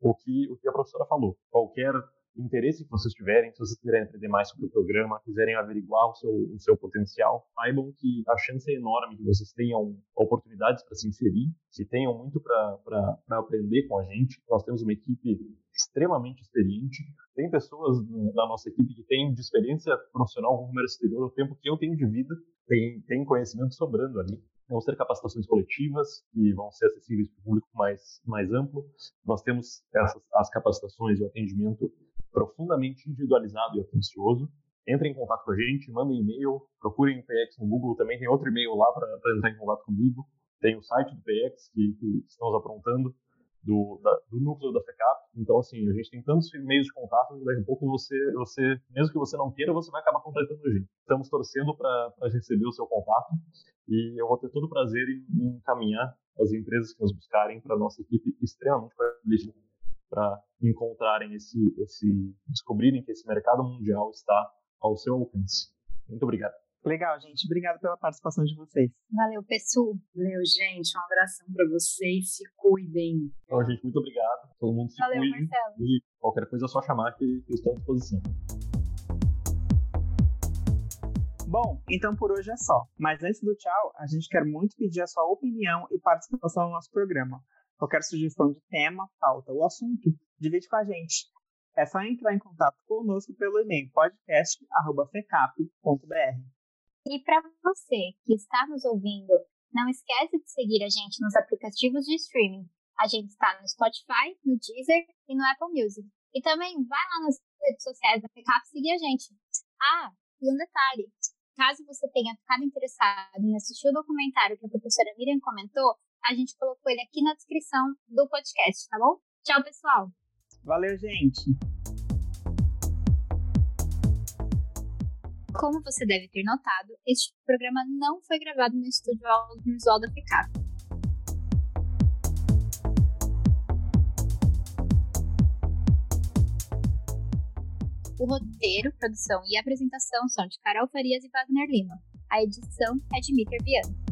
o que, o que a professora falou. Qualquer interesse que vocês tiverem, se vocês quiserem aprender mais sobre o programa, quiserem averiguar o seu, o seu potencial, saibam que a chance é enorme que vocês tenham oportunidades para se inserir, que tenham muito para aprender com a gente. Nós temos uma equipe extremamente experiente. Tem pessoas da nossa equipe que têm de experiência profissional com comércio exterior o tempo que eu tenho de vida, tem, tem conhecimento sobrando ali. Vão ser capacitações coletivas que vão ser acessíveis para o público mais, mais amplo. Nós temos essas, as capacitações e o atendimento profundamente individualizado e atencioso. Entrem em contato com a gente, mandem e-mail, procurem o PX no Google, também tem outro e-mail lá para entrar em contato comigo. Tem o site do PX que, que estamos aprontando, do, da, do núcleo da FECAP. Então, assim, a gente tem tantos meios de contato que daqui a pouco você, você, mesmo que você não queira, você vai acabar contatando a gente. Estamos torcendo para receber o seu contato e eu vou ter todo o prazer em, em encaminhar as empresas que nos buscarem para nossa equipe extremamente qualificada para encontrarem esse, esse, descobrirem que esse mercado mundial está ao seu alcance. Muito obrigado. Legal, gente. Obrigado pela participação de vocês. Valeu, pessoal. Valeu, gente. Um abração para vocês. Se cuidem. Então, gente, muito obrigado. Todo mundo se Valeu, cuide. Marcelo. E qualquer coisa é só chamar que, que eu estou à disposição. Bom, então por hoje é só. Mas antes do tchau, a gente quer muito pedir a sua opinião e participação no nosso programa. Qualquer sugestão de tema, pauta ou assunto, divide com a gente. É só entrar em contato conosco pelo e-mail podcast.fecap.br. E para você que está nos ouvindo, não esquece de seguir a gente nos aplicativos de streaming. A gente está no Spotify, no Deezer e no Apple Music. E também vai lá nas redes sociais da FECAP seguir a gente. Ah, e um detalhe. Caso você tenha ficado interessado em assistir o documentário que a professora Miriam comentou, a gente colocou ele aqui na descrição do podcast, tá bom? Tchau, pessoal! Valeu, gente! Como você deve ter notado, este programa não foi gravado no estúdio audiovisual da FICAP. O roteiro, produção e apresentação são de Carol Farias e Wagner Lima. A edição é de Miter Viana.